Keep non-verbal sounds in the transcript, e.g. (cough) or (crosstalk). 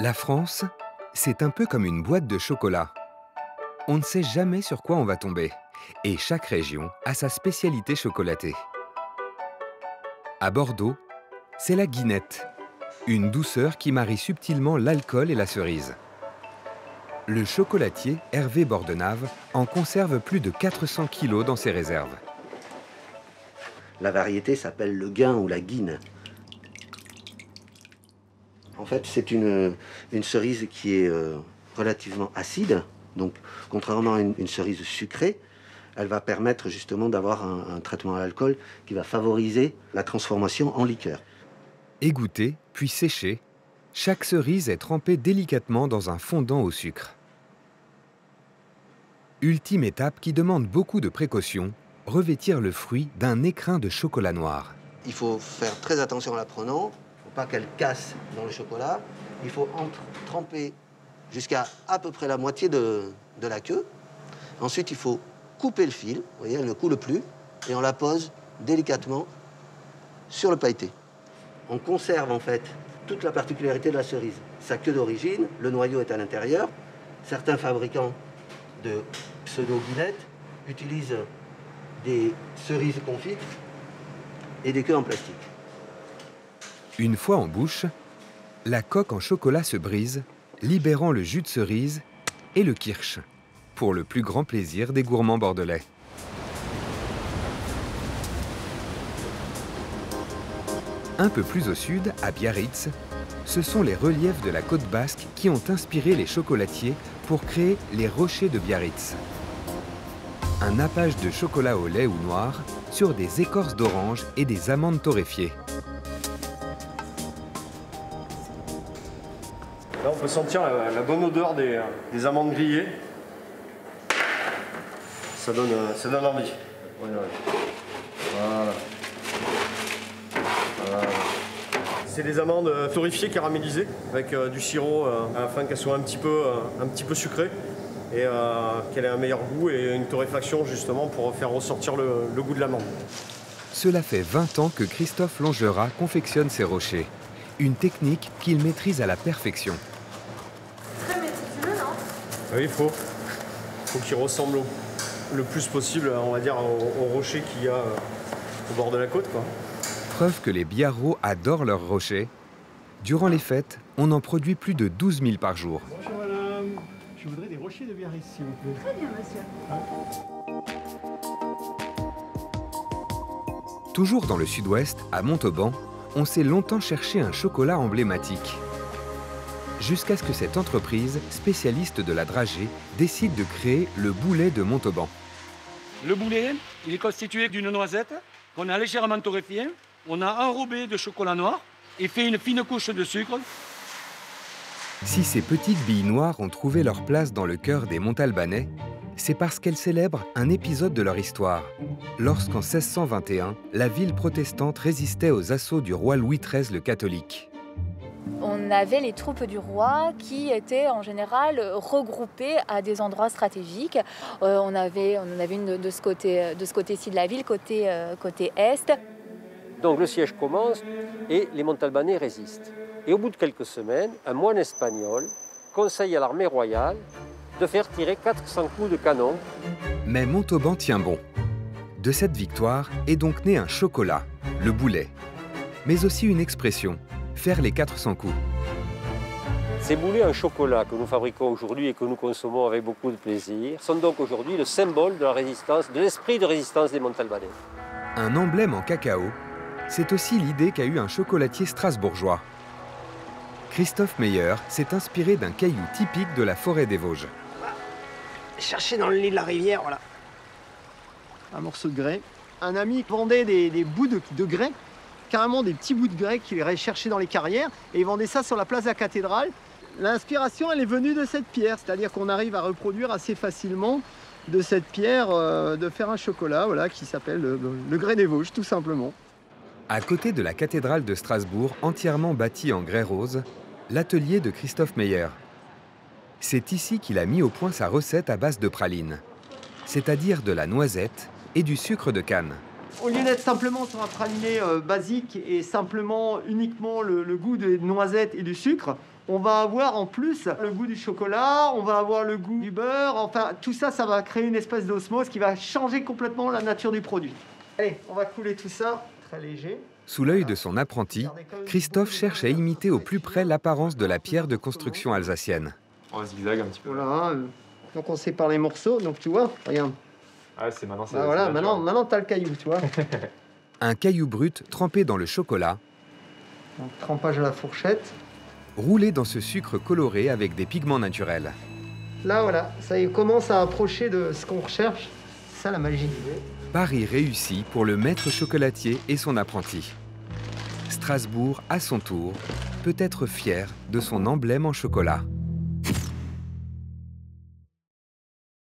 La France, c'est un peu comme une boîte de chocolat. On ne sait jamais sur quoi on va tomber, et chaque région a sa spécialité chocolatée. À Bordeaux, c'est la guinette, une douceur qui marie subtilement l'alcool et la cerise. Le chocolatier Hervé Bordenave en conserve plus de 400 kilos dans ses réserves. La variété s'appelle le gain ou la guine. En fait, c'est une, une, cerise qui est euh, relativement acide. Donc, contrairement à une, une, cerise sucrée, elle va permettre justement d'avoir un, un, traitement à l'alcool qui va favoriser la transformation en liqueur. Égouttée, puis séchée, chaque cerise est trempée délicatement dans un fondant au sucre. Ultime étape qui demande beaucoup de précautions, revêtir le fruit d'un écrin de chocolat noir. Il faut faire très attention en la prenant, pas qu'elle casse dans le chocolat. Il faut tremper jusqu'à à peu près la moitié de, de, la queue. Ensuite, il faut couper le fil, vous voyez, elle ne coule plus, et on la pose délicatement sur le pailleté. On conserve en fait toute la particularité de la cerise. Sa queue d'origine, le noyau est à l'intérieur. Certains fabricants de pseudo-guinettes utilisent des cerises confites et des queues en plastique. Une fois en bouche, la coque en chocolat se brise, libérant le jus de cerise et le kirsch, pour le plus grand plaisir des gourmands bordelais. Un peu plus au sud, à Biarritz, ce sont les reliefs de la côte basque qui ont inspiré les chocolatiers pour créer les rochers de Biarritz. Un nappage de chocolat au lait ou noir sur des écorces d'orange et des amandes torréfiées. Là, on peut sentir la, la bonne odeur des, des, amandes grillées. Ça donne, ça donne envie. Voilà. voilà. C'est des amandes torréfiées, caramélisées, avec euh, du sirop euh, afin qu'elles soient un petit peu, euh, un petit peu sucrées et euh, qu'elle ait un meilleur goût et une torréfaction justement pour faire ressortir le, le goût de l'amande. Cela fait 20 ans que Christophe Longerat confectionne ses rochers, une technique qu'il maîtrise à la perfection. Très méticuleux, non? Oui, il faut. Il faut qu'il ressemble le plus possible, on va dire, au, au rocher qu'il y a au bord de la côte. Quoi. Preuve que les biarros adorent leurs rochers. Durant les fêtes, on en produit plus de 12 000 par jour. Bonjour madame, je voudrais des rochers de Biarritz s'il vous plaît. Très bien monsieur. Toujours dans le sud-ouest, à Montauban, on s'est longtemps cherché un chocolat emblématique. Jusqu'à ce que cette entreprise, spécialiste de la dragée, décide de créer le boulet de Montauban. Le boulet, il est constitué d'une noisette qu'on a légèrement torréfiée. On a enrobé de chocolat noir et fait une fine couche de sucre. Si ces petites billes noires ont trouvé leur place dans le cœur des Montalbanais, c'est parce qu'elles célèbrent un épisode de leur histoire, lorsqu'en 1621, la ville protestante résistait aux assauts du roi Louis XIII le catholique. On avait les troupes du roi qui étaient en général regroupées à des endroits stratégiques. Euh, on, avait, on en avait une de, de ce côté, de ce côté-ci de la ville, côté, euh, côté est. Donc le siège commence et les Montalbanais résistent. Et au bout de quelques semaines, un moine espagnol conseille à l'armée royale de faire tirer 400 coups de canon. Mais Montauban tient bon. De cette victoire est donc né un chocolat, le boulet, mais aussi une expression, faire les 400 coups. Ces boulets en chocolat que nous fabriquons aujourd'hui et que nous consommons avec beaucoup de plaisir sont donc aujourd'hui le symbole de la résistance, de l'esprit de résistance des Montalbanais. Un emblème en cacao, c'est aussi l'idée qu'a eu un chocolatier strasbourgeois. Christophe Meyer s'est inspiré d'un caillou typique de la forêt des Vosges. Chercher dans le lit de la rivière, voilà. Un morceau de grès. Un ami vendait des, des bouts de, de, grès, carrément des petits bouts de grès qu'il irait chercher dans les carrières, et il vendait ça sur la place de la cathédrale. L'inspiration, elle est venue de cette pierre, c'est-à-dire qu'on arrive à reproduire assez facilement de cette pierre, euh, de faire un chocolat, voilà, qui s'appelle le, le grès des Vosges, tout simplement. À côté de la cathédrale de Strasbourg, entièrement bâtie en grès rose, l'atelier de Christophe Meyer. C'est ici qu'il a mis au point sa recette à base de praline, c'est-à-dire de la noisette et du sucre de canne. Au lieu d'être simplement sur un praliné euh, basique et simplement uniquement le, le, goût des noisettes et du sucre, on va avoir en plus le goût du chocolat, on va avoir le goût du beurre, enfin tout ça, ça va créer une espèce d'osmose qui va changer complètement la nature du produit. Allez, on va couler tout ça, très léger. Sous l'œil de son apprenti, Christophe cherche à imiter au plus près l'apparence de la pierre de construction alsacienne. On zigzag un petit peu. Voilà, euh, donc on sépare les morceaux, donc tu vois, regarde. Ah, c'est maintenant ça. Ah, voilà, maintenant, maintenant tu as le caillou, tu vois. (laughs) Un caillou brut trempé dans le chocolat, Donc, trempage à la fourchette. roulé dans ce sucre coloré avec des pigments naturels. Là, voilà, ça y commence à approcher de ce qu'on recherche. C'est ça la magie. Paris réussi pour le maître chocolatier et son apprenti. Strasbourg, à son tour, peut être fier de son emblème en chocolat.